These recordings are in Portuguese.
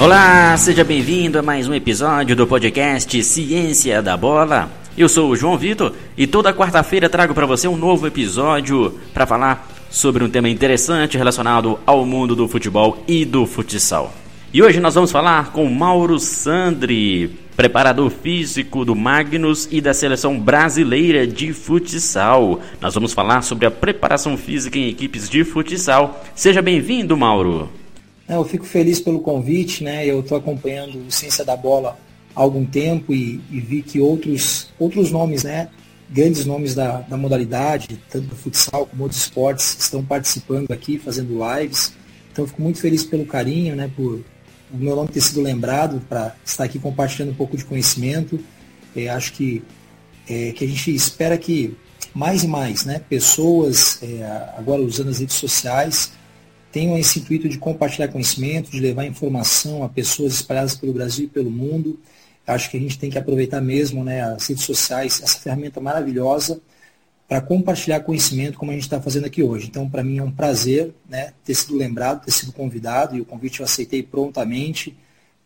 Olá, seja bem-vindo a mais um episódio do podcast Ciência da Bola. Eu sou o João Vitor e toda quarta-feira trago para você um novo episódio para falar sobre um tema interessante relacionado ao mundo do futebol e do futsal. E hoje nós vamos falar com Mauro Sandri, preparador físico do Magnus e da seleção brasileira de futsal. Nós vamos falar sobre a preparação física em equipes de futsal. Seja bem-vindo, Mauro. É, eu fico feliz pelo convite, né? Eu estou acompanhando o Ciência da Bola há algum tempo e, e, vi que outros, outros nomes, né? Grandes nomes da, da modalidade, tanto do futsal como outros esportes, estão participando aqui, fazendo lives. Então fico muito feliz pelo carinho, né? Por o meu nome ter sido lembrado para estar aqui compartilhando um pouco de conhecimento. É, acho que, é, que a gente espera que mais e mais, né? Pessoas, é, agora usando as redes sociais, tenham esse intuito de compartilhar conhecimento, de levar informação a pessoas espalhadas pelo Brasil e pelo mundo. Acho que a gente tem que aproveitar mesmo né, as redes sociais, essa ferramenta maravilhosa, para compartilhar conhecimento como a gente está fazendo aqui hoje. Então, para mim é um prazer né, ter sido lembrado, ter sido convidado, e o convite eu aceitei prontamente,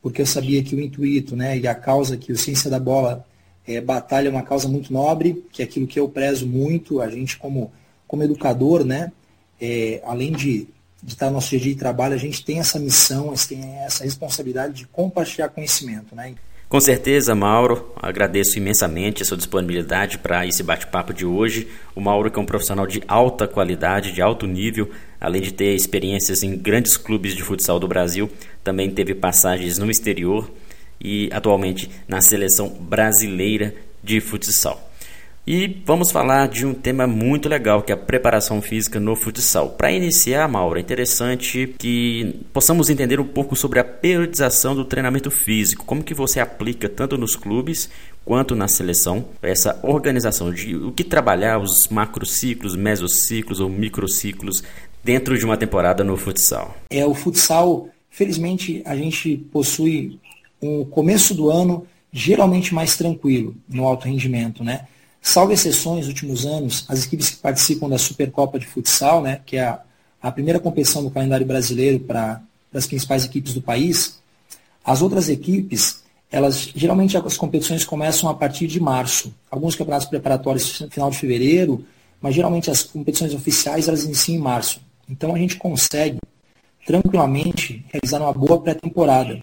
porque eu sabia que o intuito né, e a causa que o Ciência da Bola é, batalha é uma causa muito nobre, que é aquilo que eu prezo muito, a gente como, como educador, né, é, além de de estar no nosso dia a dia de trabalho, a gente tem essa missão, tem essa responsabilidade de compartilhar conhecimento. Né? Com certeza, Mauro, agradeço imensamente a sua disponibilidade para esse bate-papo de hoje. O Mauro que é um profissional de alta qualidade, de alto nível, além de ter experiências em grandes clubes de futsal do Brasil, também teve passagens no exterior e atualmente na seleção brasileira de futsal. E vamos falar de um tema muito legal que é a preparação física no futsal. Para iniciar, Mauro, é interessante que possamos entender um pouco sobre a periodização do treinamento físico. Como que você aplica tanto nos clubes quanto na seleção essa organização de o que trabalhar os macrociclos, mesociclos ou microciclos dentro de uma temporada no futsal. É o futsal, felizmente a gente possui um começo do ano geralmente mais tranquilo no alto rendimento, né? Salvo exceções, nos últimos anos, as equipes que participam da Supercopa de Futsal, né, que é a, a primeira competição do calendário brasileiro para as principais equipes do país, as outras equipes, elas geralmente as competições começam a partir de março. Alguns campeonatos preparatórios final de fevereiro, mas geralmente as competições oficiais elas iniciam em março. Então a gente consegue tranquilamente realizar uma boa pré-temporada,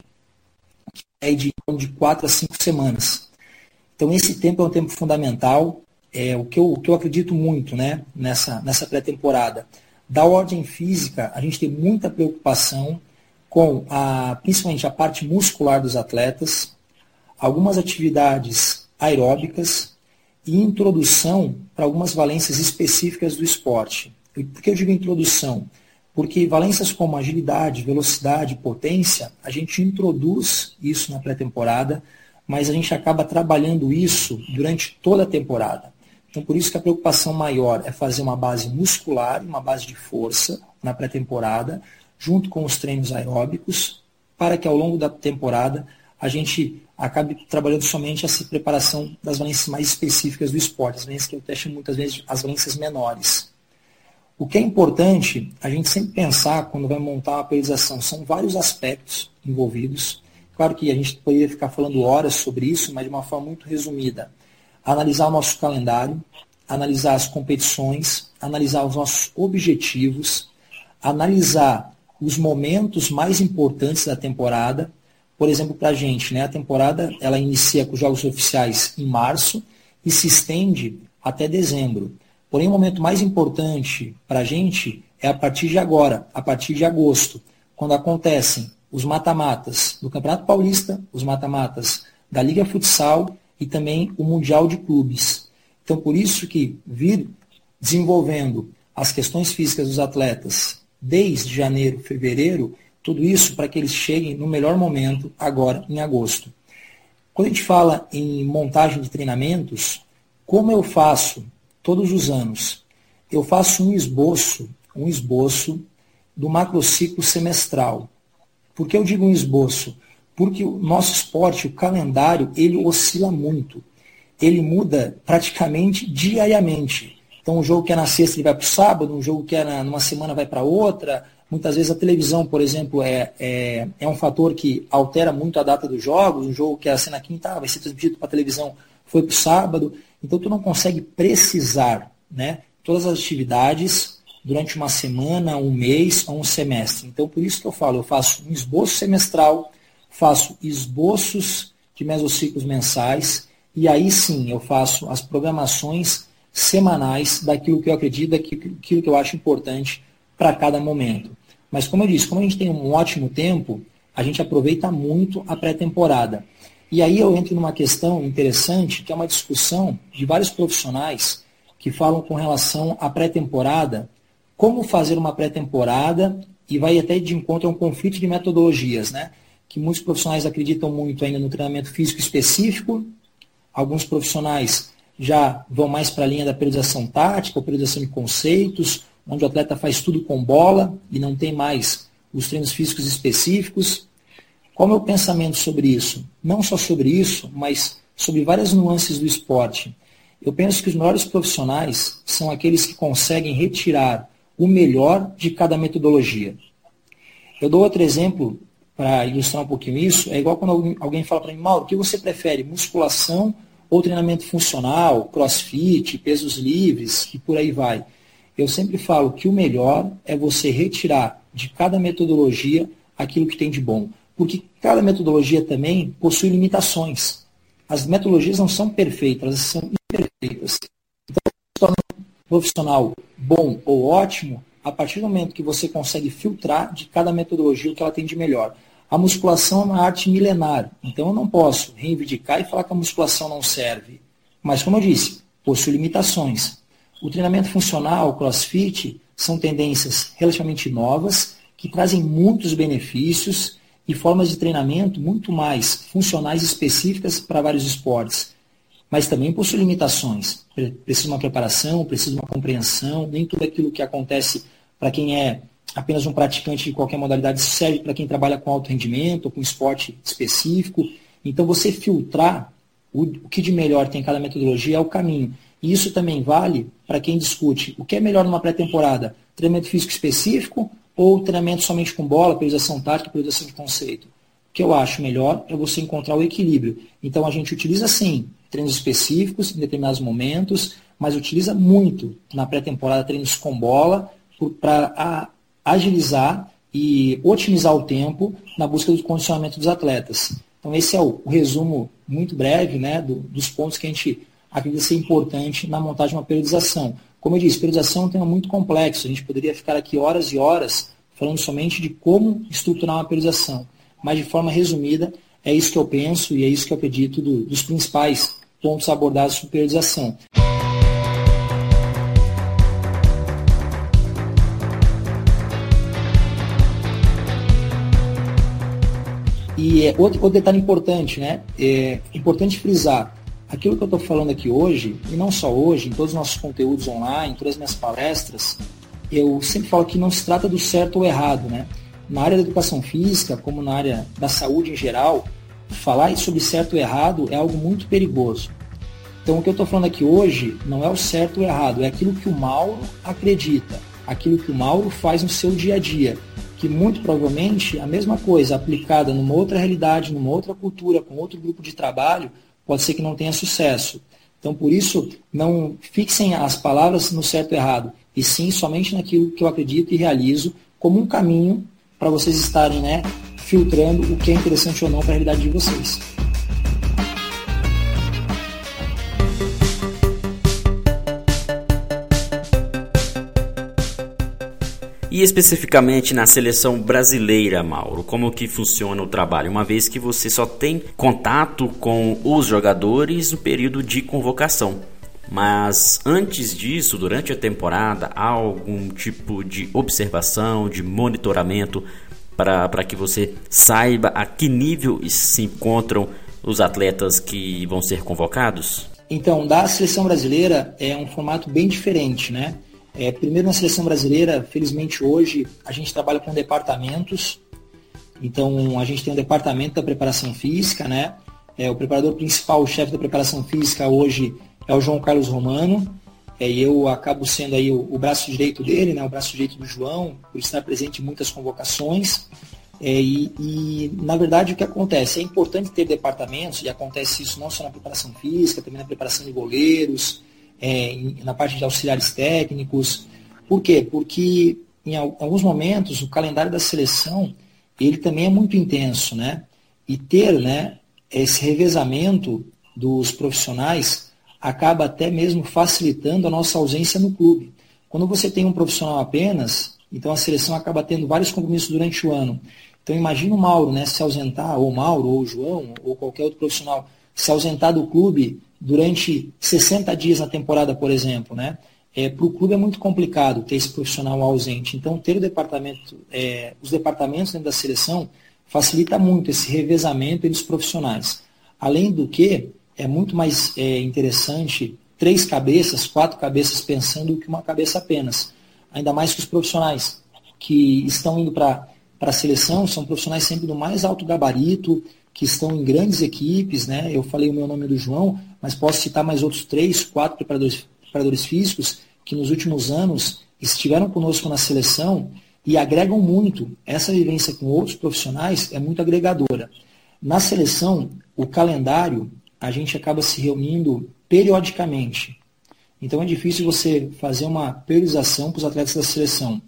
que é de, de quatro a cinco semanas. Então, esse tempo é um tempo fundamental, é o que eu, o que eu acredito muito né, nessa, nessa pré-temporada. Da ordem física, a gente tem muita preocupação com a, principalmente a parte muscular dos atletas, algumas atividades aeróbicas e introdução para algumas valências específicas do esporte. Por que eu digo introdução? Porque valências como agilidade, velocidade, potência, a gente introduz isso na pré-temporada mas a gente acaba trabalhando isso durante toda a temporada. Então, por isso que a preocupação maior é fazer uma base muscular, uma base de força na pré-temporada, junto com os treinos aeróbicos, para que ao longo da temporada a gente acabe trabalhando somente essa preparação das valências mais específicas do esporte, as valências que eu chamo muitas vezes as valências menores. O que é importante a gente sempre pensar quando vai montar uma periodização, são vários aspectos envolvidos, Claro que a gente poderia ficar falando horas sobre isso, mas de uma forma muito resumida. Analisar o nosso calendário, analisar as competições, analisar os nossos objetivos, analisar os momentos mais importantes da temporada. Por exemplo, para a gente, né, a temporada ela inicia com os jogos oficiais em março e se estende até dezembro. Porém, o momento mais importante para a gente é a partir de agora, a partir de agosto, quando acontecem os mata-matas do Campeonato Paulista, os mata-matas da Liga Futsal e também o Mundial de Clubes. Então, por isso que vir desenvolvendo as questões físicas dos atletas desde janeiro, fevereiro, tudo isso para que eles cheguem no melhor momento agora em agosto. Quando a gente fala em montagem de treinamentos, como eu faço todos os anos? Eu faço um esboço, um esboço do macrociclo semestral. Por que eu digo um esboço? Porque o nosso esporte, o calendário, ele oscila muito. Ele muda praticamente diariamente. Então, um jogo que é na sexta ele vai para o sábado, um jogo que é na, numa semana vai para outra, Muitas vezes a televisão, por exemplo, é, é, é um fator que altera muito a data dos jogos. Um jogo que era ser na quinta ah, vai ser transmitido para a televisão, foi para o sábado. Então tu não consegue precisar né, todas as atividades durante uma semana, um mês ou um semestre. Então por isso que eu falo, eu faço um esboço semestral, faço esboços de mesociclos mensais e aí sim eu faço as programações semanais daquilo que eu acredito, daquilo que eu acho importante para cada momento. Mas como eu disse, como a gente tem um ótimo tempo, a gente aproveita muito a pré-temporada. E aí eu entro numa questão interessante, que é uma discussão de vários profissionais que falam com relação à pré-temporada, como fazer uma pré-temporada, e vai até de encontro a um conflito de metodologias, né? Que muitos profissionais acreditam muito ainda no treinamento físico específico, alguns profissionais já vão mais para a linha da periodização tática, periodização de conceitos, onde o atleta faz tudo com bola e não tem mais os treinos físicos específicos. Qual é o meu pensamento sobre isso? Não só sobre isso, mas sobre várias nuances do esporte. Eu penso que os melhores profissionais são aqueles que conseguem retirar o melhor de cada metodologia. Eu dou outro exemplo para ilustrar um pouquinho isso. É igual quando alguém fala para mim, Mauro, o que você prefere, musculação ou treinamento funcional, crossfit, pesos livres e por aí vai? Eu sempre falo que o melhor é você retirar de cada metodologia aquilo que tem de bom porque cada metodologia também possui limitações. As metodologias não são perfeitas, elas são imperfeitas. Então, se torna um profissional bom ou ótimo a partir do momento que você consegue filtrar de cada metodologia o que ela tem de melhor. A musculação é uma arte milenar, então eu não posso reivindicar e falar que a musculação não serve. Mas, como eu disse, possui limitações. O treinamento funcional, o crossfit, são tendências relativamente novas, que trazem muitos benefícios e formas de treinamento muito mais funcionais específicas para vários esportes. Mas também possui limitações. Precisa de uma preparação, precisa de uma compreensão, nem tudo aquilo que acontece para quem é apenas um praticante de qualquer modalidade serve para quem trabalha com alto rendimento com esporte específico. Então, você filtrar o, que de melhor tem cada metodologia é o caminho. E isso também vale para quem discute o que é melhor numa pré-temporada, treinamento físico específico ou treinamento somente com bola, periodização tática, periodização de conceito. O que eu acho melhor é você encontrar o equilíbrio. Então a gente utiliza sim treinos específicos em determinados momentos, mas utiliza muito na pré-temporada treinos com bola para agilizar e otimizar o tempo na busca do condicionamento dos atletas. Então esse é o, o resumo muito breve né, do, dos pontos que a gente acredita ser importante na montagem de uma periodização. Como eu disse, periodização é um tema muito complexo. A gente poderia ficar aqui horas e horas falando somente de como estruturar uma periodização. Mas, de forma resumida, é isso que eu penso e é isso que eu acredito do, dos principais pontos abordados sobre periodização. E é, outro, outro detalhe importante, né? É importante frisar aquilo que eu estou falando aqui hoje, e não só hoje, em todos os nossos conteúdos online, em todas as minhas palestras, eu sempre falo que não se trata do certo ou errado, né? Na área da educação física, como na área da saúde em geral, falar sobre certo ou errado é algo muito perigoso. Então o que eu estou falando aqui hoje não é o certo ou errado, é aquilo que o Mauro acredita, aquilo que o Mauro faz no seu dia a dia, que muito provavelmente a mesma coisa aplicada numa outra realidade, numa outra cultura, com outro grupo de trabalho, pode ser que não tenha sucesso. Então, por isso, não fixem as palavras no certo e errado, e sim somente naquilo que eu acredito e realizo como um caminho para vocês estarem né, filtrando o que é interessante ou não para a realidade de vocês. E especificamente na seleção brasileira, Mauro, como que funciona o trabalho? Uma vez que você só tem contato com os jogadores no período de convocação. Mas antes disso, durante a temporada, há algum tipo de observação, de monitoramento para que você saiba a que nível se encontram os atletas que vão ser convocados? Então, da seleção brasileira é um formato bem diferente, né? É, primeiro, na seleção brasileira, felizmente hoje, a gente trabalha com departamentos. Então, a gente tem um departamento da preparação física, né? É, o preparador principal, o chefe da preparação física hoje é o João Carlos Romano. é, eu acabo sendo aí o, o, braço direito dele, né, o braço direito do João, por estar presente em muitas convocações. É, e, e, na verdade, o que acontece? É importante ter departamentos, e acontece isso não só na preparação física, também na preparação de goleiros, é, na parte de auxiliares técnicos. Por quê? Porque em alguns momentos o calendário da seleção ele também é muito intenso, né? E ter né, esse revezamento dos profissionais acaba até mesmo facilitando a nossa ausência no clube. Quando você tem um profissional apenas, então a seleção acaba tendo vários compromissos durante o ano. Então imagina o Mauro né, se ausentar, ou o Mauro, ou o João, ou qualquer outro profissional, se ausentar do clube durante 60 dias na temporada, por exemplo. Né? É, Para o clube é muito complicado ter esse profissional ausente. Então ter o departamento, é, os departamentos dentro da seleção facilita muito esse revezamento entre os profissionais. Além do que, é muito mais é, interessante três cabeças, quatro cabeças pensando do que uma cabeça apenas. Ainda mais que os profissionais que estão indo para a seleção são profissionais sempre do mais alto gabarito, que estão em grandes equipes, né? Eu falei o meu nome do João, mas posso citar mais outros três, quatro preparadores, preparadores físicos que nos últimos anos estiveram conosco na seleção e agregam muito. Essa vivência com outros profissionais é muito agregadora. Na seleção, o calendário a gente acaba se reunindo periodicamente. Então é difícil você fazer uma periodização para os atletas da seleção.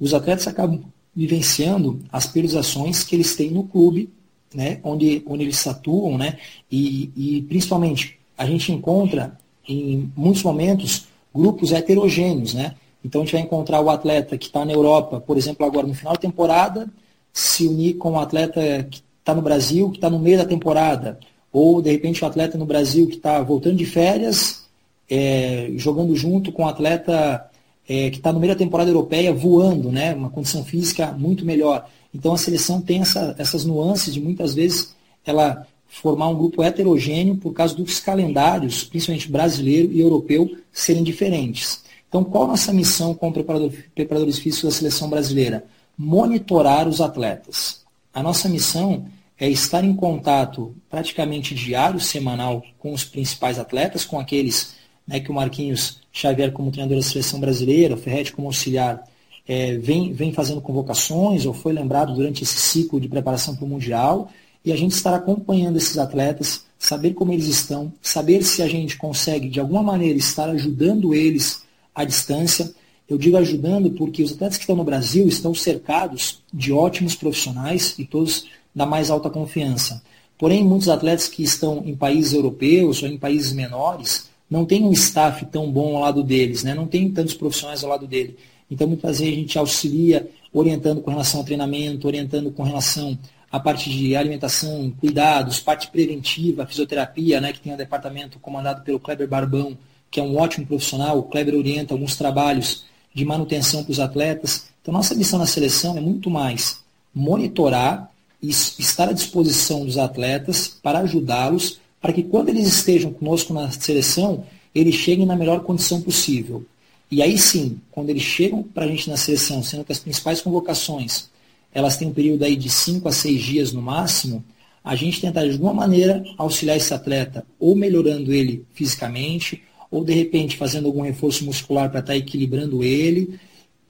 Os atletas acabam vivenciando as periodizações que eles têm no clube, né, onde, onde eles atuam, né, e, e principalmente a gente encontra em muitos momentos grupos heterogêneos, né? Então a gente vai encontrar o atleta que está na Europa, por exemplo, agora no final da temporada, se unir com o atleta que está no Brasil, que está no meio da temporada, ou, de repente, o atleta no Brasil que está voltando de férias, é, jogando junto com o atleta é, que está no meio da temporada europeia, voando, né? uma condição física muito melhor. Então, a seleção tem essa, essas nuances de, muitas vezes, ela formar um grupo heterogêneo por causa dos calendários, principalmente brasileiro e europeu, serem diferentes. Então, qual a nossa missão como preparador, preparadores físicos da seleção brasileira? Monitorar os atletas. A nossa missão é estar em contato praticamente diário, semanal, com os principais atletas, com aqueles né, que o Marquinhos Xavier, como treinador da seleção brasileira, Ferretti como auxiliar, é, vem, vem fazendo convocações ou foi lembrado durante esse ciclo de preparação para o Mundial, e a gente estar acompanhando esses atletas, saber como eles estão, saber se a gente consegue, de alguma maneira, estar ajudando eles à distância. Eu digo ajudando porque os atletas que estão no Brasil estão cercados de ótimos profissionais e todos da mais alta confiança. Porém, muitos atletas que estão em países europeus ou em países menores não têm um staff tão bom ao lado deles, né? não tem tantos profissionais ao lado dele. Então, muitas vezes a gente auxilia orientando com relação ao treinamento, orientando com relação à parte de alimentação, cuidados, parte preventiva, fisioterapia, né, que tem um departamento comandado pelo Kleber Barbão, que é um ótimo profissional. O Kleber orienta alguns trabalhos de manutenção para os atletas. Então, nossa missão na seleção é muito mais monitorar estar à disposição dos atletas para ajudá-los, para que quando eles estejam conosco na seleção, eles cheguem na melhor condição possível. E aí sim, quando eles chegam para a gente na seleção, sendo que as principais convocações, elas têm um período aí de 5 a 6 dias no máximo, a gente tentar de alguma maneira auxiliar esse atleta, ou melhorando ele fisicamente, ou de repente fazendo algum reforço muscular para estar tá equilibrando ele,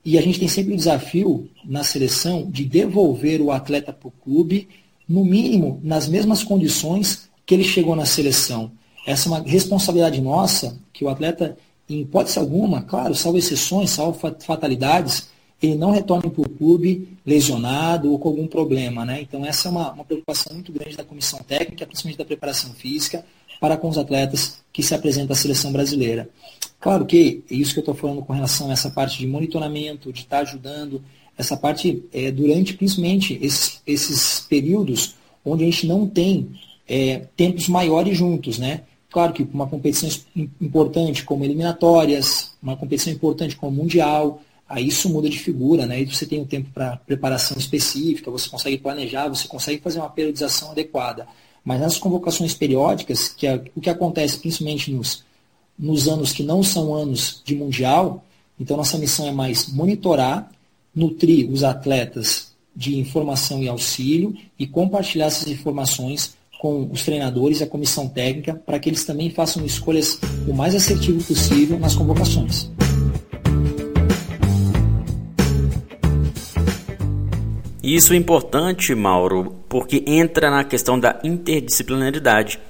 e a gente tem sempre o desafio na seleção de devolver o atleta para o clube, no mínimo nas mesmas condições que ele chegou na seleção. Essa é uma responsabilidade nossa, que o atleta, em hipótese alguma, claro, salvo exceções, salvo fatalidades, ele não retorne para o clube lesionado ou com algum problema. Né? Então, essa é uma, uma preocupação muito grande da comissão técnica, principalmente da preparação física, para com os atletas que se apresentam à seleção brasileira. Claro que é isso que eu estou falando com relação a essa parte de monitoramento, de estar tá ajudando, essa parte é, durante principalmente esses, esses períodos onde a gente não tem é, tempos maiores juntos, né? Claro que uma competição importante como eliminatórias, uma competição importante como mundial, aí isso muda de figura, né? Você tem um tempo para preparação específica, você consegue planejar, você consegue fazer uma periodização adequada. Mas nas convocações periódicas, que é o que acontece principalmente nos nos anos que não são anos de mundial. Então, nossa missão é mais monitorar, nutrir os atletas de informação e auxílio e compartilhar essas informações com os treinadores e a comissão técnica para que eles também façam escolhas o mais assertivo possível nas convocações. Isso é importante, Mauro, porque entra na questão da interdisciplinaridade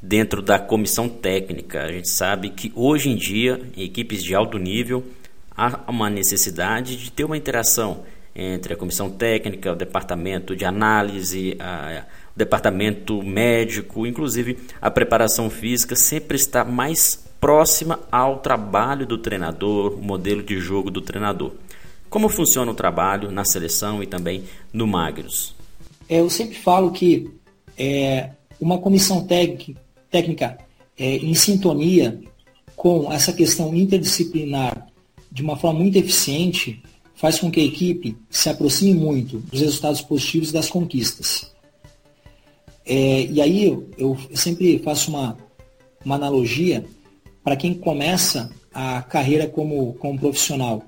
dentro da comissão técnica. A gente sabe que hoje em dia, em equipes de alto nível, há uma necessidade de ter uma interação entre a comissão técnica, o departamento de análise, a, departamento médico, inclusive a preparação física sempre está mais próxima ao trabalho do treinador, o modelo de jogo do treinador. Como funciona o trabalho na seleção e também no Magros? É, eu sempre falo que é, uma comissão técnica é, em sintonia com essa questão interdisciplinar de uma forma muito eficiente faz com que a equipe se aproxime muito dos resultados positivos das conquistas. É, e aí eu, eu, sempre faço uma, uma analogia para quem começa a carreira como, como profissional.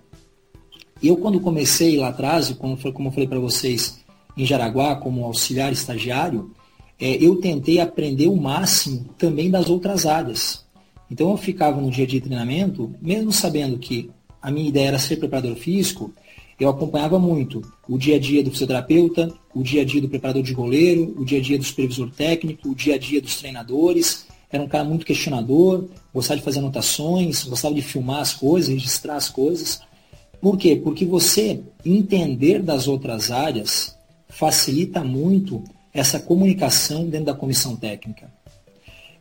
Eu, quando comecei lá atrás, como, como eu falei para vocês, em Jaraguá, como auxiliar estagiário, é, eu tentei aprender o máximo também das outras áreas. Então, eu ficava no dia de treinamento, mesmo sabendo que a minha ideia era ser preparador físico, eu acompanhava muito o dia a dia do fisioterapeuta, o dia a dia do preparador de goleiro, o dia a dia do supervisor técnico, o dia a dia dos treinadores. Era um cara muito questionador, gostava de fazer anotações, gostava de filmar as coisas, registrar as coisas. Por quê? Porque você entender das outras áreas facilita muito essa comunicação dentro da comissão técnica.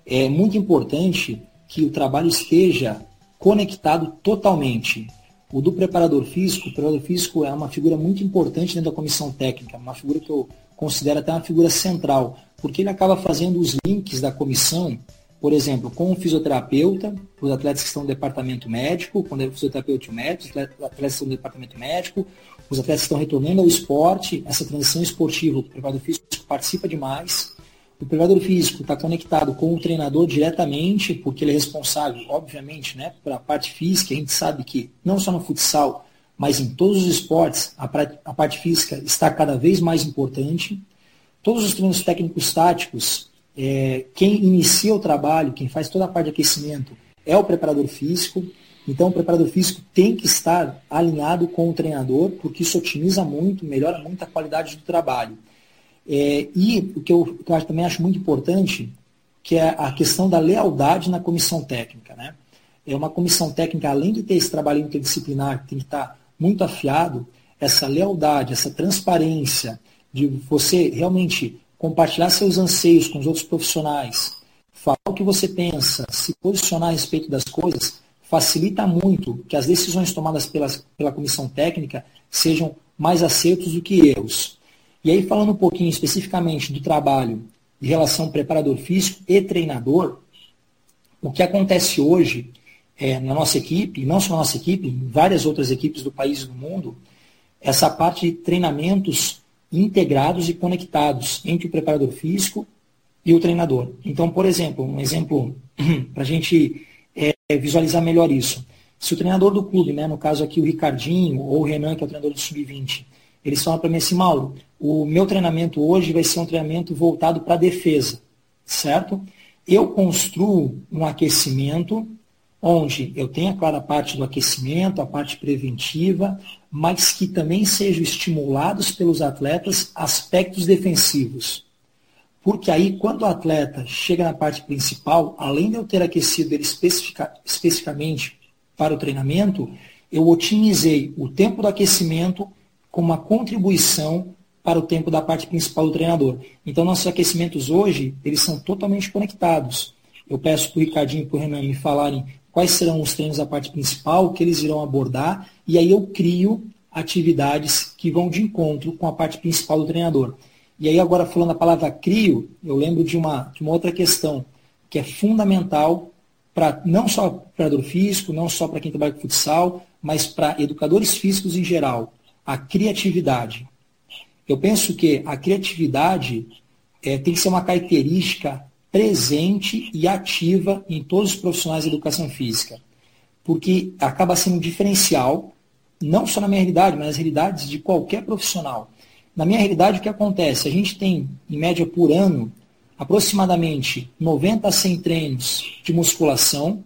É muito importante que o trabalho esteja conectado totalmente. O do preparador físico, o preparador físico é uma figura muito importante dentro da comissão técnica, uma figura que eu considero até uma figura central, porque ele acaba fazendo os links da comissão por exemplo, com o fisioterapeuta, os atletas que estão no departamento médico, quando é o fisioterapeuta e médico, os atletas que estão no departamento médico, os atletas que estão retornando ao esporte, essa transição esportiva, o preparador físico participa demais. O preparador físico está conectado com o treinador diretamente, porque ele é responsável, obviamente, né, pela parte física. A gente sabe que não só no futsal, mas em todos os esportes, a, a parte física está cada vez mais importante. Todos os treinos técnicos táticos é, quem inicia o trabalho, quem faz toda a parte de aquecimento, é o preparador físico. Então, o preparador físico tem que estar alinhado com o treinador, porque isso otimiza muito, melhora muito a qualidade do trabalho. É, e o que eu, que eu também acho muito importante, que é a questão da lealdade na comissão técnica. Né? É uma comissão técnica, além de ter esse trabalho interdisciplinar, que tem que estar muito afiado, essa lealdade, essa transparência, de você realmente compartilhar seus anseios com os outros profissionais, falar o que você pensa, se posicionar a respeito das coisas, facilita muito que as decisões tomadas pela comissão técnica sejam mais acertos do que erros. E aí, falando um pouquinho especificamente do trabalho de relação preparador físico e treinador, o que acontece hoje é, na nossa equipe, não só na nossa equipe, em várias outras equipes do país e do mundo, essa parte de treinamentos integrados e conectados entre o preparador físico e o treinador. Então, por exemplo, um exemplo para a gente é, visualizar melhor isso. Se o treinador do clube, né, no caso aqui o Ricardinho ou o Renan, que é o treinador do Sub-20, eles falam para mim assim, Mauro, o meu treinamento hoje vai ser um treinamento voltado para a defesa, certo? Eu construo um aquecimento onde eu tenho, claro, a parte do aquecimento, a parte preventiva, mas que também sejam estimulados pelos atletas aspectos defensivos. Porque aí, quando o atleta chega na parte principal, além de eu ter aquecido ele especifica, especificamente para o treinamento, eu otimizei o tempo do aquecimento com uma contribuição para o tempo da parte principal do treinador. Então, nossos aquecimentos hoje, eles são totalmente conectados. Eu peço para o Ricardinho e para o Renan me falarem quais serão os treinos da parte principal, que eles irão abordar, e aí eu crio atividades que vão de encontro com a parte principal do treinador. E aí agora falando a palavra crio, eu lembro de uma, de uma outra questão que é fundamental para não só para o físico, não só para quem trabalha com futsal, mas para educadores físicos em geral, a criatividade. Eu penso que a criatividade é, tem que ser uma característica presente e ativa em todos os profissionais de educação física, porque acaba sendo um diferencial, não só na minha realidade, mas nas realidades de qualquer profissional. Na minha realidade, o que acontece? A gente tem, em média por ano, aproximadamente 90 a 100 treinos de musculação.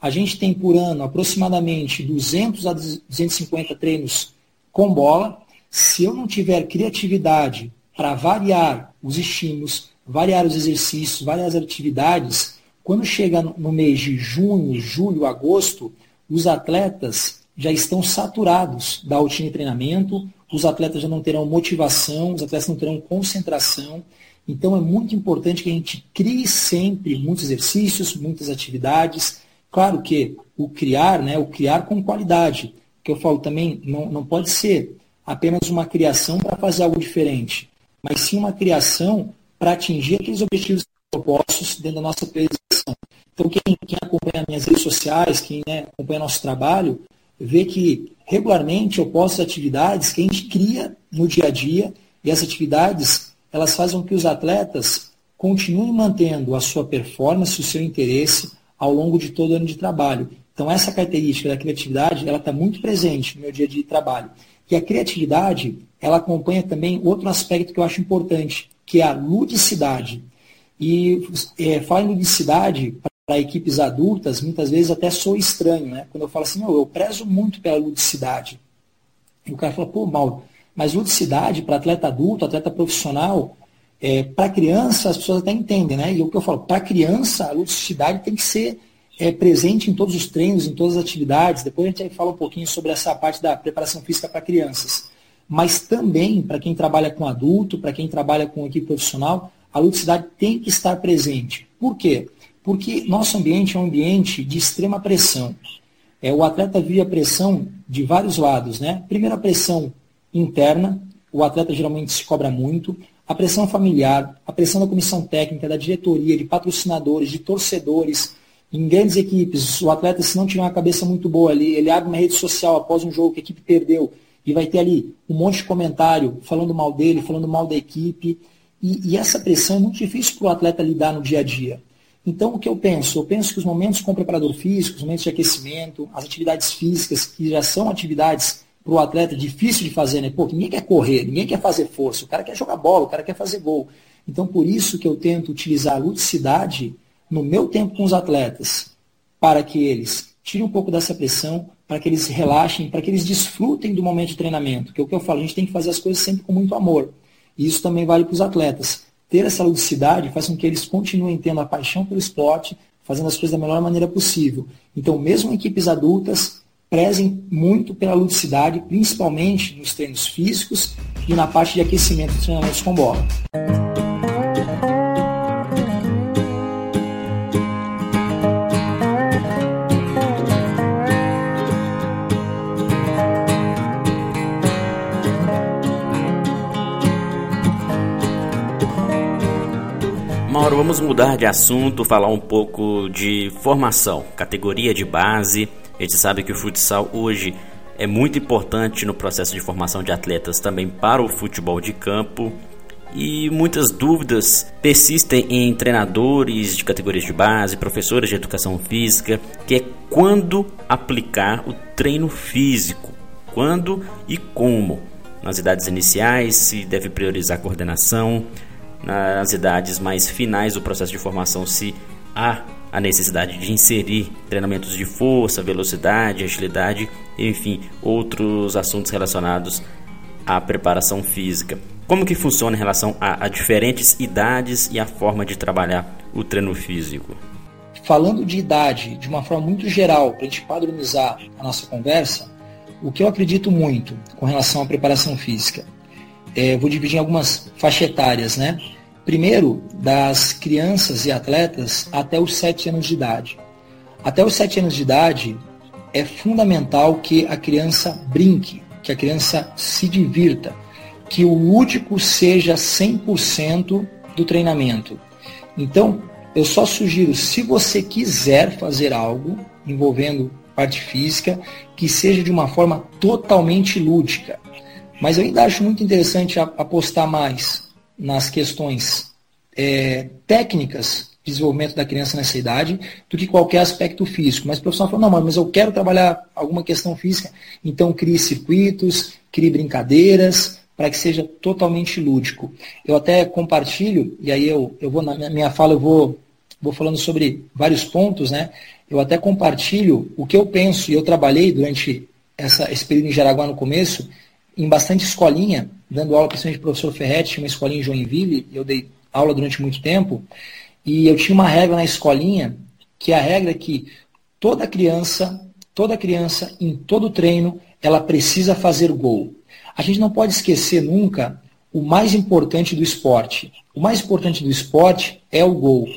A gente tem por ano aproximadamente 200 a 250 treinos com bola. Se eu não tiver criatividade para variar os estímulos, variar os exercícios, variar as atividades, quando chega no mês de junho, julho, agosto, os atletas já estão saturados da rotina de treinamento, os atletas já não terão motivação, os atletas não terão concentração. Então é muito importante que a gente crie sempre muitos exercícios, muitas atividades. Claro que o criar, né, o criar com qualidade, que eu falo também, não, não pode ser apenas uma criação para fazer algo diferente, mas sim uma criação para atingir aqueles objetivos propostos dentro da nossa previsão. Então, quem, quem, acompanha minhas redes sociais, quem né, acompanha nosso trabalho, vê que regularmente eu posto atividades que a gente cria no dia a dia e as atividades elas fazem com que os atletas continuem mantendo a sua performance, o seu interesse ao longo de todo o ano de trabalho. Então essa característica da criatividade ela está muito presente no meu dia a dia de trabalho. E a criatividade ela acompanha também outro aspecto que eu acho importante, que é a ludicidade. E é, falar em ludicidade, para equipes adultas, muitas vezes até sou estranho, né? Quando eu falo assim, eu prezo muito pela ludicidade. E o cara fala, pô, Mauro, mas ludicidade para atleta adulto, atleta profissional, é, para criança as pessoas até entendem, né? E o que eu falo, para criança a ludicidade tem que ser é, presente em todos os treinos, em todas as atividades. Depois a gente fala um pouquinho sobre essa parte da preparação física para crianças. Mas também para quem trabalha com adulto, para quem trabalha com equipe profissional, a ludicidade tem que estar presente. Por quê? Porque nosso ambiente é um ambiente de extrema pressão. É, o atleta vive a pressão de vários lados. Né? Primeiro, a pressão interna, o atleta geralmente se cobra muito, a pressão familiar, a pressão da comissão técnica, da diretoria, de patrocinadores, de torcedores. Em grandes equipes, o atleta, se não tiver uma cabeça muito boa ali, ele abre uma rede social após um jogo que a equipe perdeu e vai ter ali um monte de comentário falando mal dele, falando mal da equipe. E, e essa pressão é muito difícil para o atleta lidar no dia a dia. Então, o que eu penso? Eu penso que os momentos com o preparador físico, os momentos de aquecimento, as atividades físicas, que já são atividades para o atleta difícil de fazer, né? Pô, ninguém quer correr, ninguém quer fazer força, o cara quer jogar bola, o cara quer fazer gol. Então, por isso que eu tento utilizar a ludicidade no meu tempo com os atletas, para que eles tirem um pouco dessa pressão, para que eles relaxem, para que eles desfrutem do momento de treinamento. Que é o que eu falo, a gente tem que fazer as coisas sempre com muito amor. E isso também vale para os atletas. Ter essa ludicidade faz com que eles continuem tendo a paixão pelo esporte, fazendo as coisas da melhor maneira possível. Então, mesmo equipes adultas, prezem muito pela ludicidade, principalmente nos treinos físicos e na parte de aquecimento dos treinamentos com bola. Vamos mudar de assunto, falar um pouco de formação, categoria de base a gente sabe que o futsal hoje é muito importante no processo de formação de atletas também para o futebol de campo. E muitas dúvidas persistem em treinadores de categorias de base, professores de educação física, que é quando aplicar o treino físico, quando e como. Nas idades iniciais, se deve priorizar a coordenação, nas idades mais finais do processo de formação, se há a necessidade de inserir treinamentos de força, velocidade, agilidade, enfim, outros assuntos relacionados à preparação física. Como que funciona em relação a, a diferentes idades e a forma de trabalhar o treino físico? Falando de idade de uma forma muito geral, para a gente padronizar a nossa conversa, o que eu acredito muito com relação à preparação física, é, vou dividir em algumas faixas etárias, né? Primeiro, das crianças e atletas até os 7 anos de idade. Até os 7 anos de idade, é fundamental que a criança brinque, que a criança se divirta, que o lúdico seja 100% do treinamento. Então, eu só sugiro, se você quiser fazer algo envolvendo parte física, que seja de uma forma totalmente lúdica. Mas eu ainda acho muito interessante apostar mais nas questões é, técnicas de desenvolvimento da criança nessa idade do que qualquer aspecto físico. Mas o profissional falou, não, mas eu quero trabalhar alguma questão física, então crie circuitos, crie brincadeiras, para que seja totalmente lúdico. Eu até compartilho, e aí eu, eu vou, na minha fala, eu vou, vou falando sobre vários pontos, né? Eu até compartilho o que eu penso, e eu trabalhei durante essa, esse período em Jaraguá no começo, em bastante escolinha, dando aula principalmente para o professor Ferretti, uma escolinha em Joinville, eu dei aula durante muito tempo, e eu tinha uma regra na escolinha, que é a regra que toda criança, toda criança, em todo treino, ela precisa fazer gol. A gente não pode esquecer nunca o mais importante do esporte. O mais importante do esporte é o gol.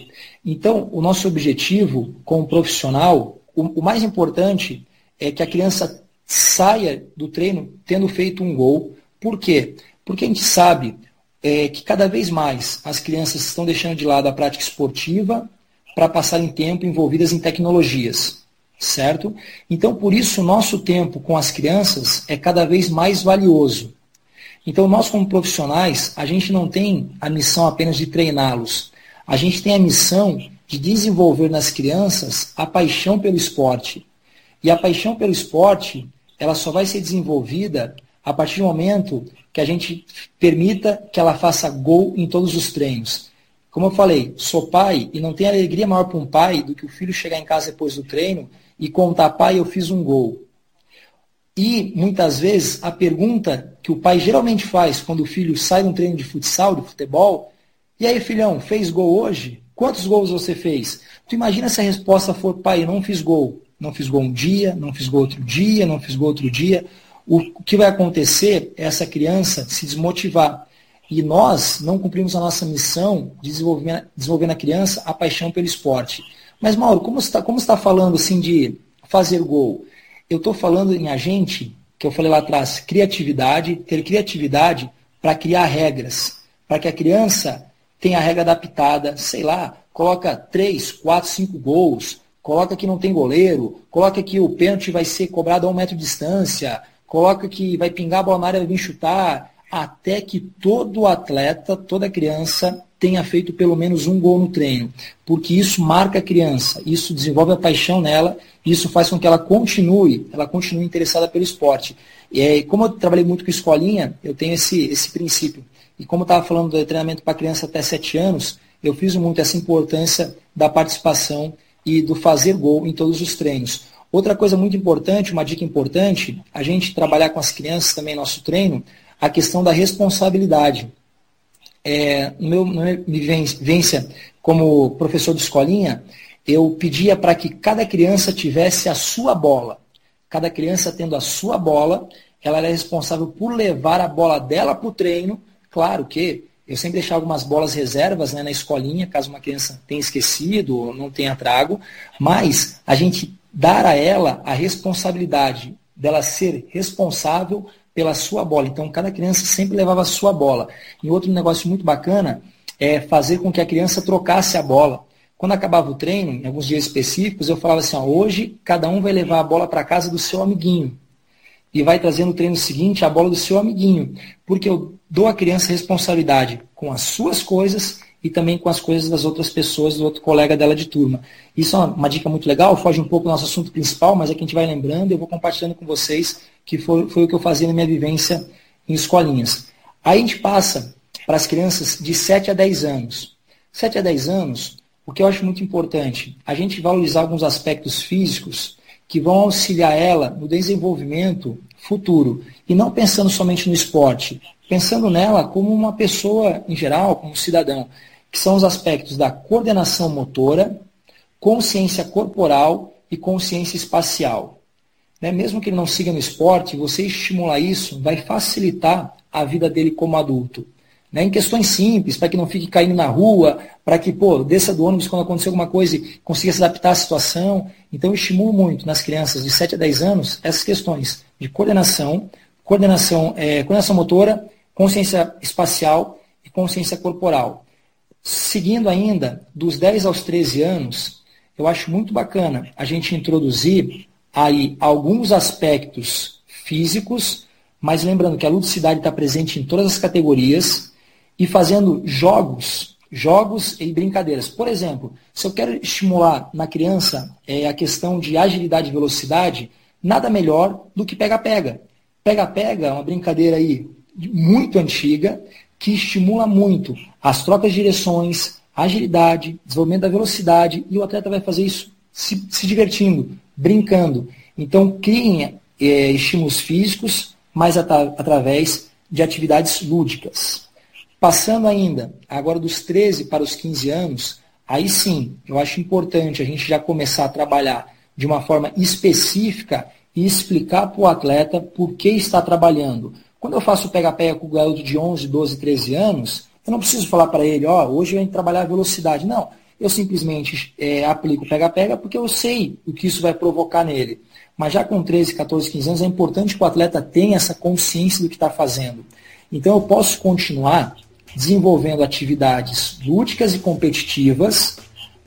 Então, o nosso objetivo como profissional, o, o mais importante é que a criança saia do treino tendo feito um gol. Por quê? Porque a gente sabe é, que cada vez mais as crianças estão deixando de lado a prática esportiva para passarem tempo envolvidas em tecnologias, certo? Então, por isso, o nosso tempo com as crianças é cada vez mais valioso. Então, nós, como profissionais, a gente não tem a missão apenas de treiná-los. A gente tem a missão de desenvolver nas crianças a paixão pelo esporte. E a paixão pelo esporte, ela só vai ser desenvolvida a partir do momento que a gente permita que ela faça gol em todos os treinos. Como eu falei, sou pai e não tem alegria maior para um pai do que o filho chegar em casa depois do treino e contar, pai, eu fiz um gol. E, muitas vezes, a pergunta que o pai geralmente faz quando o filho sai de um treino de futsal, de futebol, e aí, filhão, fez gol hoje? Quantos gols você fez? Tu imagina se a resposta for, pai, não fiz gol. Não fiz gol um dia, não fiz gol outro dia, não fiz gol outro dia o que vai acontecer é essa criança se desmotivar. E nós não cumprimos a nossa missão de desenvolver, desenvolver na criança a paixão pelo esporte. Mas, Mauro, como está está falando assim de fazer gol? Eu estou falando em agente, que eu falei lá atrás, criatividade, ter criatividade para criar regras, para que a criança tenha a regra adaptada, sei lá, coloca três, quatro, cinco gols, coloca que não tem goleiro, coloca que o pênalti vai ser cobrado a um metro de distância, coloca que vai pingar a bola na área, vai vir chutar, até que todo atleta, toda criança tenha feito pelo menos um gol no treino, porque isso marca a criança, isso desenvolve a paixão nela, isso faz com que ela continue, ela continue interessada pelo esporte. E como eu trabalhei muito com escolinha, eu tenho esse, esse princípio. E como eu estava falando do treinamento para criança até 7 anos, eu fiz muito essa importância da participação e do fazer gol em todos os treinos. Outra coisa muito importante, uma dica importante, a gente trabalhar com as crianças também no nosso treino, a questão da responsabilidade. É, no meu, na vivência como professor de escolinha, eu pedia para que cada criança tivesse a sua bola. Cada criança tendo a sua bola, ela era responsável por levar a bola dela para o treino. Claro que eu sempre deixava algumas bolas reservas né, na escolinha, caso uma criança tenha esquecido ou não tenha trago, mas a gente dar a ela a responsabilidade dela ser responsável pela sua bola. Então, cada criança sempre levava a sua bola. E outro negócio muito bacana é fazer com que a criança trocasse a bola. Quando acabava o treino, em alguns dias específicos, eu falava assim: ó, hoje cada um vai levar a bola para casa do seu amiguinho. E vai trazer no treino seguinte a bola do seu amiguinho. Porque eu dou à criança responsabilidade com as suas coisas e também com as coisas das outras pessoas, do outro colega dela de turma. Isso é uma, dica muito legal, foge um pouco do nosso assunto principal, mas é que a gente vai lembrando e eu vou compartilhando com vocês, que foi, foi o que eu fazia na minha vivência em escolinhas. Aí a gente passa para as crianças de 7 a 10 anos. 7 a 10 anos, o que eu acho muito importante, a gente valorizar alguns aspectos físicos que vão auxiliar ela no desenvolvimento futuro. E não pensando somente no esporte, pensando nela como uma pessoa em geral, como cidadão que são os aspectos da coordenação motora, consciência corporal e consciência espacial. Né? Mesmo que ele não siga no esporte, você estimular isso vai facilitar a vida dele como adulto. Né? Em questões simples, para que não fique caindo na rua, para que, pô, desça do ônibus quando acontecer alguma coisa e consiga se adaptar à situação. Então, eu estimulo muito nas crianças de 7 a 10 anos essas questões de coordenação, coordenação, é, coordenação motora, consciência espacial e consciência corporal. Seguindo ainda, dos 10 aos 13 anos, eu acho muito bacana a gente introduzir aí alguns aspectos físicos, mas lembrando que a ludicidade está presente em todas as categorias e fazendo jogos, jogos e brincadeiras. Por exemplo, se eu quero estimular na criança é, a questão de agilidade e velocidade, nada melhor do que pega-pega. Pega-pega é uma brincadeira aí muito antiga que estimula muito as trocas de direções, agilidade, desenvolvimento da velocidade, e o atleta vai fazer isso se, se divertindo, brincando. Então, criem é, estímulos físicos, mas at através de atividades lúdicas. Passando ainda, agora dos 13 para os 15 anos, aí sim, eu acho importante a gente já começar a trabalhar de uma forma específica e explicar para o atleta por que está trabalhando. Quando eu faço pega-pega com o garoto de 11, 12, 13 anos, eu não preciso falar para ele, ó, oh, hoje eu venho trabalhar a velocidade. Não, eu simplesmente é, aplico pega-pega porque eu sei o que isso vai provocar nele. Mas já com 13, 14, 15 anos, é importante que o atleta tenha essa consciência do que está fazendo. Então eu posso continuar desenvolvendo atividades lúdicas e competitivas,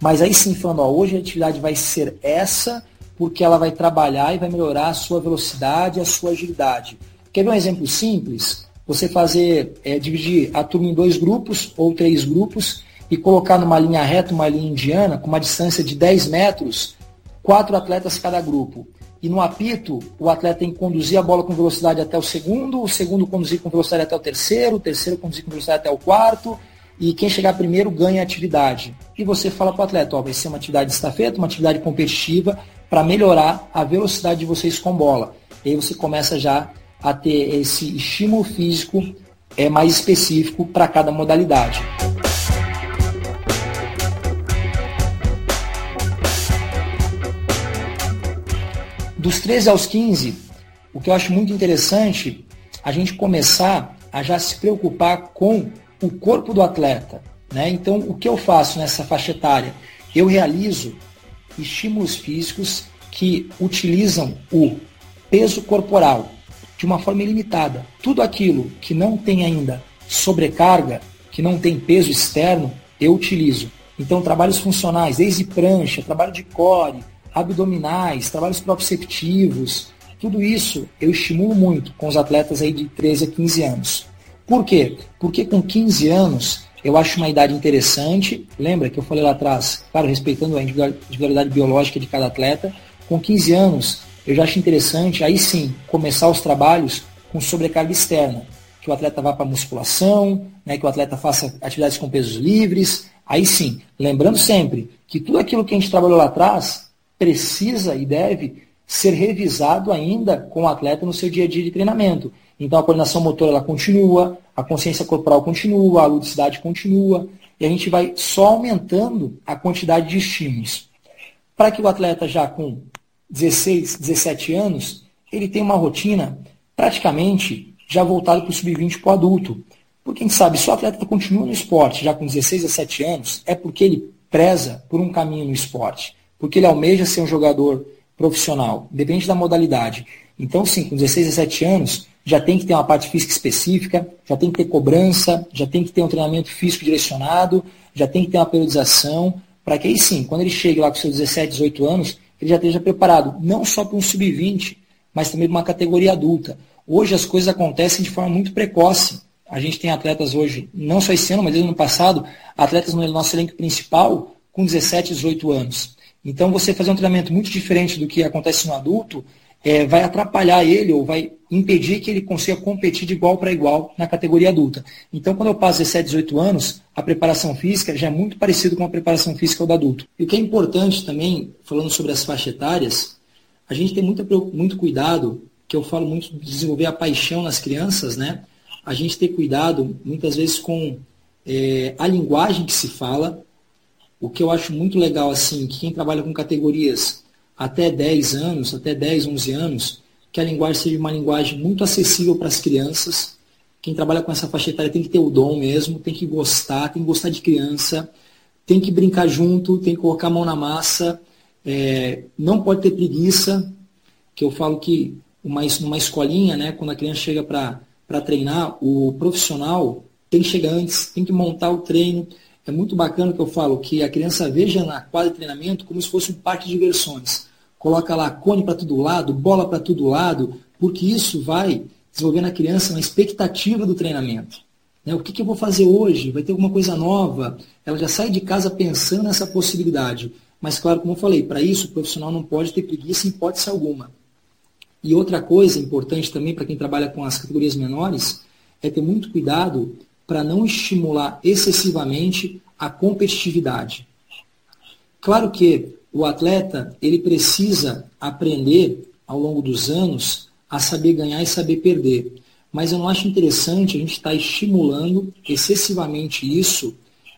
mas aí sim falando, ó, hoje a atividade vai ser essa, porque ela vai trabalhar e vai melhorar a sua velocidade a sua agilidade. Quer ver um exemplo simples? Você fazer, é, dividir a turma em dois grupos ou três grupos e colocar numa linha reta, uma linha indiana, com uma distância de 10 metros, quatro atletas cada grupo. E no apito, o atleta tem que conduzir a bola com velocidade até o segundo, o segundo conduzir com velocidade até o terceiro, o terceiro conduzir com velocidade até o quarto, e quem chegar primeiro ganha a atividade. E você fala para o atleta, ó, vai ser uma atividade de estafeta, uma atividade competitiva, para melhorar a velocidade de vocês com bola. E aí você começa já a ter esse estímulo físico é, mais específico para cada modalidade. Dos 13 aos 15, o que eu acho muito interessante, a gente começar a já se preocupar com o corpo do atleta. Né? Então, o que eu faço nessa faixa etária? Eu realizo estímulos físicos que utilizam o peso corporal de uma forma ilimitada. Tudo aquilo que não tem ainda sobrecarga, que não tem peso externo, eu utilizo. Então, trabalhos funcionais, desde prancha, trabalho de core, abdominais, trabalhos proprioceptivos, tudo isso eu estimulo muito com os atletas aí de 13 a 15 anos. Por quê? Porque com 15 anos eu acho uma idade interessante. Lembra que eu falei lá atrás, claro, respeitando a individualidade biológica de cada atleta. Com 15 anos, eu já acho interessante, aí sim, começar os trabalhos com sobrecarga externa. Que o atleta vá para musculação, né, que o atleta faça atividades com pesos livres. Aí sim, lembrando sempre que tudo aquilo que a gente trabalhou lá atrás precisa e deve ser revisado ainda com o atleta no seu dia a dia de treinamento. Então a coordenação motora ela continua, a consciência corporal continua, a ludicidade continua, e a gente vai só aumentando a quantidade de estímulos. Para que o atleta já com 16, 17 anos, ele tenha uma rotina praticamente já voltada para o sub-20 para o adulto. Porque a gente sabe, se o atleta continua no esporte já com 16, 17 anos, é porque ele preza por um caminho no esporte porque ele almeja ser um jogador profissional, depende da modalidade. Então, sim, com 16, 17 anos, já tem que ter uma parte física específica, já tem que ter cobrança, já tem que ter um treinamento físico direcionado, já tem que ter uma periodização, para que aí sim, quando ele chegue lá com seus 17, 18 anos, ele já esteja preparado, não só para um sub-20, mas também para uma categoria adulta. Hoje as coisas acontecem de forma muito precoce. A gente tem atletas hoje, não só esse ano, mas desde o ano passado, atletas no nosso elenco principal com 17, 18 anos. Então, você fazer um treinamento muito diferente do que acontece no adulto é, vai atrapalhar ele ou vai impedir que ele consiga competir de igual para igual na categoria adulta. Então, quando eu passo 17, 18 anos, a preparação física já é muito parecido com a preparação física do adulto. E o que é importante também, falando sobre as faixas etárias, a gente tem muito, muito cuidado, que eu falo muito de desenvolver a paixão nas crianças, né? A gente ter cuidado, muitas vezes, com é, a linguagem que se fala, o que eu acho muito legal, assim, que quem trabalha com categorias até 10 anos, até 10, 11 anos, que a linguagem seja uma linguagem muito acessível para as crianças. Quem trabalha com essa faixa etária tem que ter o dom mesmo, tem que gostar, tem que gostar de criança, tem que brincar junto, tem que colocar a mão na massa, é, não pode ter preguiça, que eu falo que uma, numa escolinha, né, quando a criança chega para treinar, o profissional tem que chegar antes, tem que montar o treino, é muito bacana que eu falo que a criança veja na quadra de treinamento como se fosse um parque de diversões. Coloca lá cone para todo lado, bola para todo lado, porque isso vai desenvolver na criança uma expectativa do treinamento. Né? O que, que eu vou fazer hoje? Vai ter alguma coisa nova? Ela já sai de casa pensando nessa possibilidade. Mas, claro, como eu falei, para isso o profissional não pode ter preguiça em hipótese alguma. E outra coisa importante também para quem trabalha com as categorias menores é ter muito cuidado para não estimular excessivamente a competitividade. Claro que o atleta ele precisa aprender ao longo dos anos a saber ganhar e saber perder. Mas eu não acho interessante a gente estar tá estimulando excessivamente isso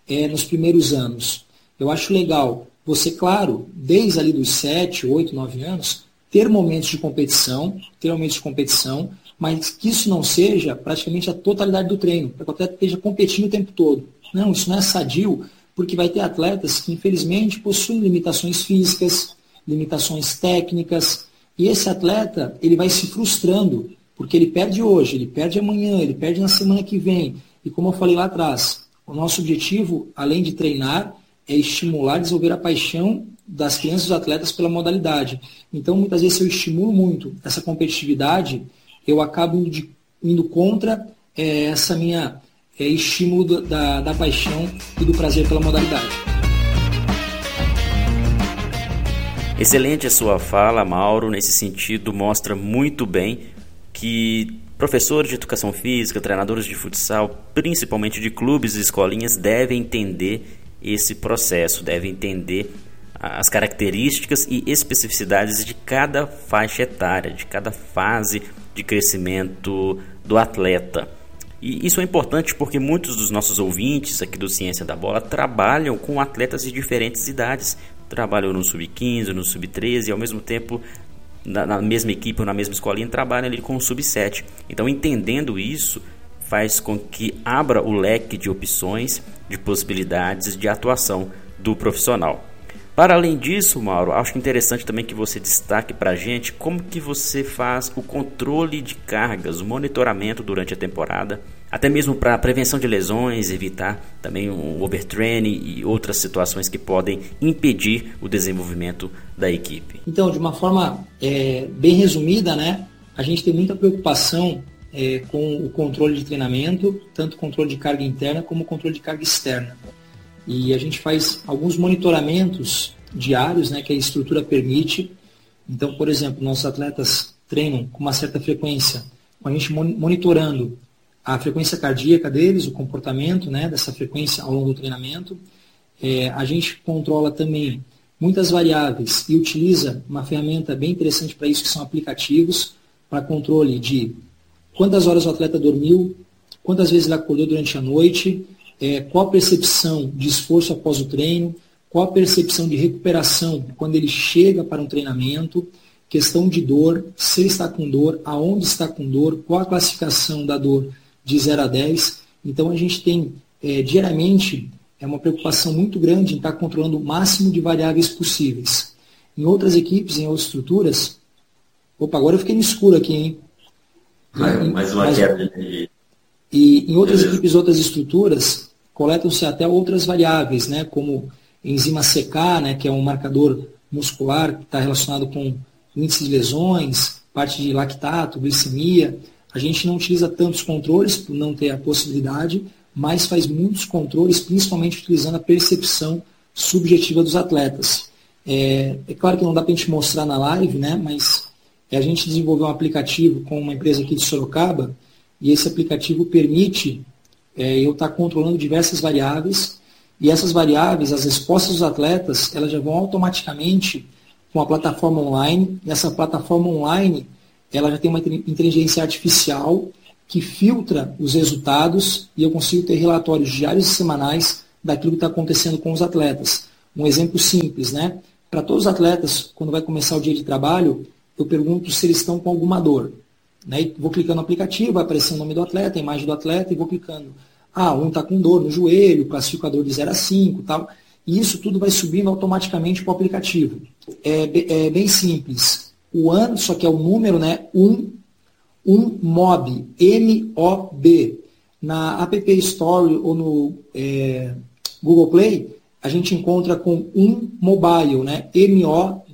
é, nos primeiros anos. Eu acho legal você, claro, desde ali dos 7, 8, 9 anos, ter momentos de competição, ter momentos de competição, mas que isso não seja praticamente a totalidade do treino, para que o atleta esteja competindo o tempo todo. Não, isso não é sadio, porque vai ter atletas que, infelizmente, possuem limitações físicas, limitações técnicas, e esse atleta ele vai se frustrando, porque ele perde hoje, ele perde amanhã, ele perde na semana que vem. E como eu falei lá atrás, o nosso objetivo, além de treinar, é estimular, desenvolver a paixão das crianças e dos atletas pela modalidade. Então, muitas vezes, eu estimulo muito essa competitividade, eu acabo de, indo contra é, essa minha é, estímulo da, da paixão e do prazer pela modalidade. Excelente a sua fala, Mauro. Nesse sentido, mostra muito bem que professores de educação física, treinadores de futsal, principalmente de clubes e escolinhas, devem entender esse processo, deve entender as características e especificidades de cada faixa etária, de cada fase de crescimento do atleta. E isso é importante porque muitos dos nossos ouvintes aqui do Ciência da Bola trabalham com atletas de diferentes idades. Trabalham no sub-15, no sub-13 e ao mesmo tempo na, na, mesma equipe ou na mesma escolinha trabalham ali com o sub-7. Então, entendendo isso, faz com que abra o leque de opções, de possibilidades de atuação do profissional. Para além disso, Mauro, acho interessante também que você destaque para a gente como que você faz o controle de cargas, o monitoramento durante a temporada, até mesmo para prevenção de lesões, evitar também o overtraining e outras situações que podem impedir o desenvolvimento da equipe. Então, de uma forma é, bem resumida, né, a gente tem muita preocupação é, com o controle de treinamento, tanto controle de carga interna como controle de carga externa. E a gente faz alguns monitoramentos diários, né, que a estrutura permite. Então, por exemplo, nossos atletas treinam com uma certa frequência, com a gente monitorando a frequência cardíaca deles, o comportamento né, dessa frequência ao longo do treinamento. É, a gente controla também muitas variáveis e utiliza uma ferramenta bem interessante para isso, que são aplicativos para controle de quantas horas o atleta dormiu, quantas vezes ele acordou durante a noite, é, qual a percepção de esforço após o treino, qual a percepção de recuperação quando ele chega para um treinamento, questão de dor, se ele está com dor, aonde está com dor, qual a classificação da dor de 0 a 10. Então a gente tem é, diariamente é uma preocupação muito grande em estar controlando o máximo de variáveis possíveis. Em outras equipes, em outras estruturas, opa, agora eu fiquei no escuro aqui, hein? mais uma queda de... E em outras Beleza. equipes, outras estruturas, coletam-se até outras variáveis, né, como enzima CK, né, que é um marcador muscular que está relacionado com índice de lesões, parte de lactato, glicemia. A gente não utiliza tantos controles por não ter a possibilidade, mas faz muitos controles, principalmente utilizando a percepção subjetiva dos atletas. É, é claro que não dá para a gente mostrar na live, né, mas a gente desenvolveu um aplicativo com uma empresa aqui de Sorocaba, e esse aplicativo permite é, eu estar controlando diversas variáveis, e essas variáveis, as respostas dos atletas, elas já vão automaticamente com a plataforma online, e essa plataforma online, ela já tem uma inteligência artificial que filtra os resultados e eu consigo ter relatórios diários e semanais daquilo que está acontecendo com os atletas. Um exemplo simples, né? Para todos os atletas, quando vai começar o dia de trabalho, eu pergunto se eles estão com alguma dor. Né? vou clicando no aplicativo, vai aparecer o nome do atleta, a imagem do atleta, e vou clicando. Ah, um está com dor no joelho, classificador de 0 a 5 tal. E isso tudo vai subindo automaticamente para o aplicativo. É, é, bem simples. O ano, só que é o número, né? 1, um, um MOB, M-O-B. Na App Store ou no é, Google Play, a gente encontra com um mobile, né? M-O-B-I-L-E.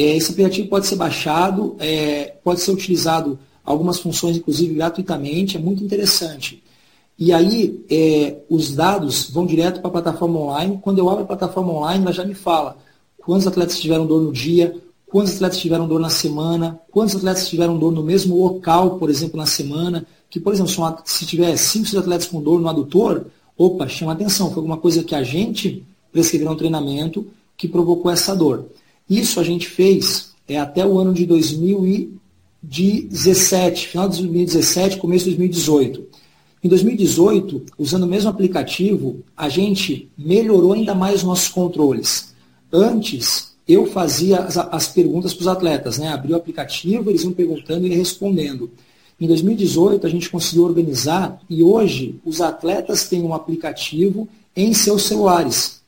É, esse aplicativo pode ser baixado, é, pode ser utilizado algumas funções, inclusive gratuitamente, é muito interessante. E aí, é, os dados vão direto para a plataforma online. Quando eu abro a plataforma online, ela já me fala quantos atletas tiveram dor no dia, quantos atletas tiveram dor na semana, quantos atletas tiveram dor no mesmo local, por exemplo, na semana, que, por exemplo, se tiver cinco atletas com dor no adutor, opa, chama atenção, foi alguma coisa que a gente prescreveu no treinamento que provocou essa dor. Isso a gente fez é, até o ano de 2017, final de 2017, começo de 2018. Em 2018, usando o mesmo aplicativo, a gente melhorou ainda mais os nossos controles. Antes, eu fazia as, as perguntas para os atletas, né? Abria o aplicativo, eles iam perguntando e respondendo. Em 2018, a gente conseguiu organizar e hoje os atletas têm um aplicativo em seus celulares.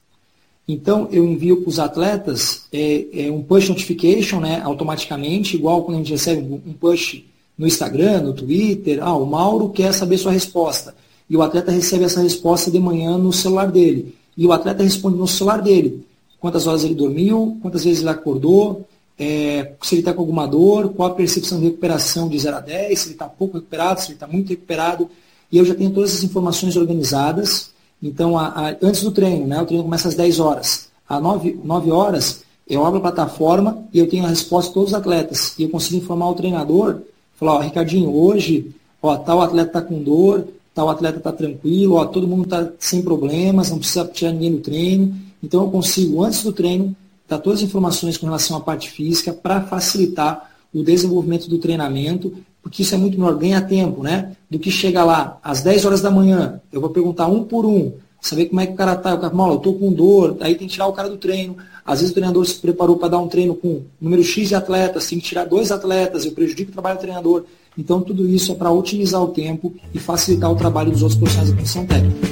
Então, eu envio para os atletas é, é, um push notification né, automaticamente, igual quando a gente recebe um push no Instagram, no Twitter. Ah, o Mauro quer saber sua resposta. E o atleta recebe essa resposta de manhã no celular dele. E o atleta responde no celular dele. Quantas horas ele dormiu, quantas vezes ele acordou, é, se ele está com alguma dor, qual a percepção de recuperação de 0 a 10, se ele está pouco recuperado, se ele está muito recuperado. E eu já tenho todas as informações organizadas então, a, a, antes do treino, né, o treino começa às 10 horas. Às 9, 9 horas, eu abro a plataforma e eu tenho a resposta de todos os atletas. E eu consigo informar o treinador, falar, ó, Ricardinho, hoje, ó, tal atleta está com dor, tal atleta está tranquilo, ó, todo mundo está sem problemas, não precisa tirar ninguém do treino. Então eu consigo, antes do treino, dar todas as informações com relação à parte física para facilitar o desenvolvimento do treinamento porque isso é muito melhor, ganha tempo, né? Do que chegar lá às 10 horas da manhã, eu vou perguntar um por um, saber como é que o cara tá, o cara, eu tô com dor, aí tem que tirar o cara do treino. Às vezes o treinador se preparou para dar um treino com número X de atletas, tem que tirar dois atletas, eu prejudico o trabalho do treinador. Então tudo isso é para otimizar o tempo e facilitar o trabalho dos outros profissionais da comissão técnica.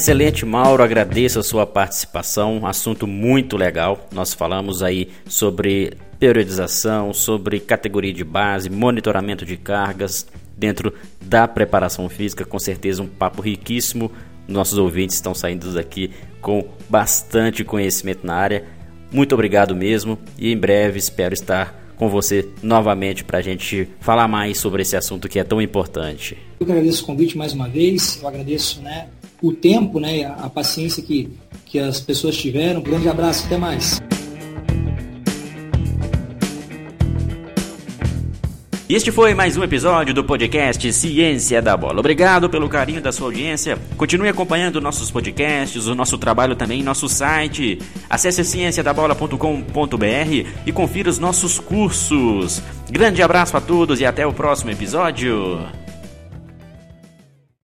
Excelente, Mauro, agradeço a sua participação. Assunto muito legal. Nós falamos aí sobre periodização, sobre categoria de base, monitoramento de cargas dentro da preparação física. Com certeza, um papo riquíssimo. Nossos ouvintes estão saindo daqui com bastante conhecimento na área. Muito obrigado mesmo e em breve espero estar com você novamente para a gente falar mais sobre esse assunto que é tão importante. Eu agradeço o convite mais uma vez, eu agradeço né, o tempo, né, a, a paciência que, que as pessoas tiveram. Grande abraço, até mais. Este foi mais um episódio do podcast Ciência da Bola. Obrigado pelo carinho da sua audiência. Continue acompanhando nossos podcasts, o nosso trabalho também nosso site. Acesse cienciadabola.com.br e confira os nossos cursos. Grande abraço a todos e até o próximo episódio.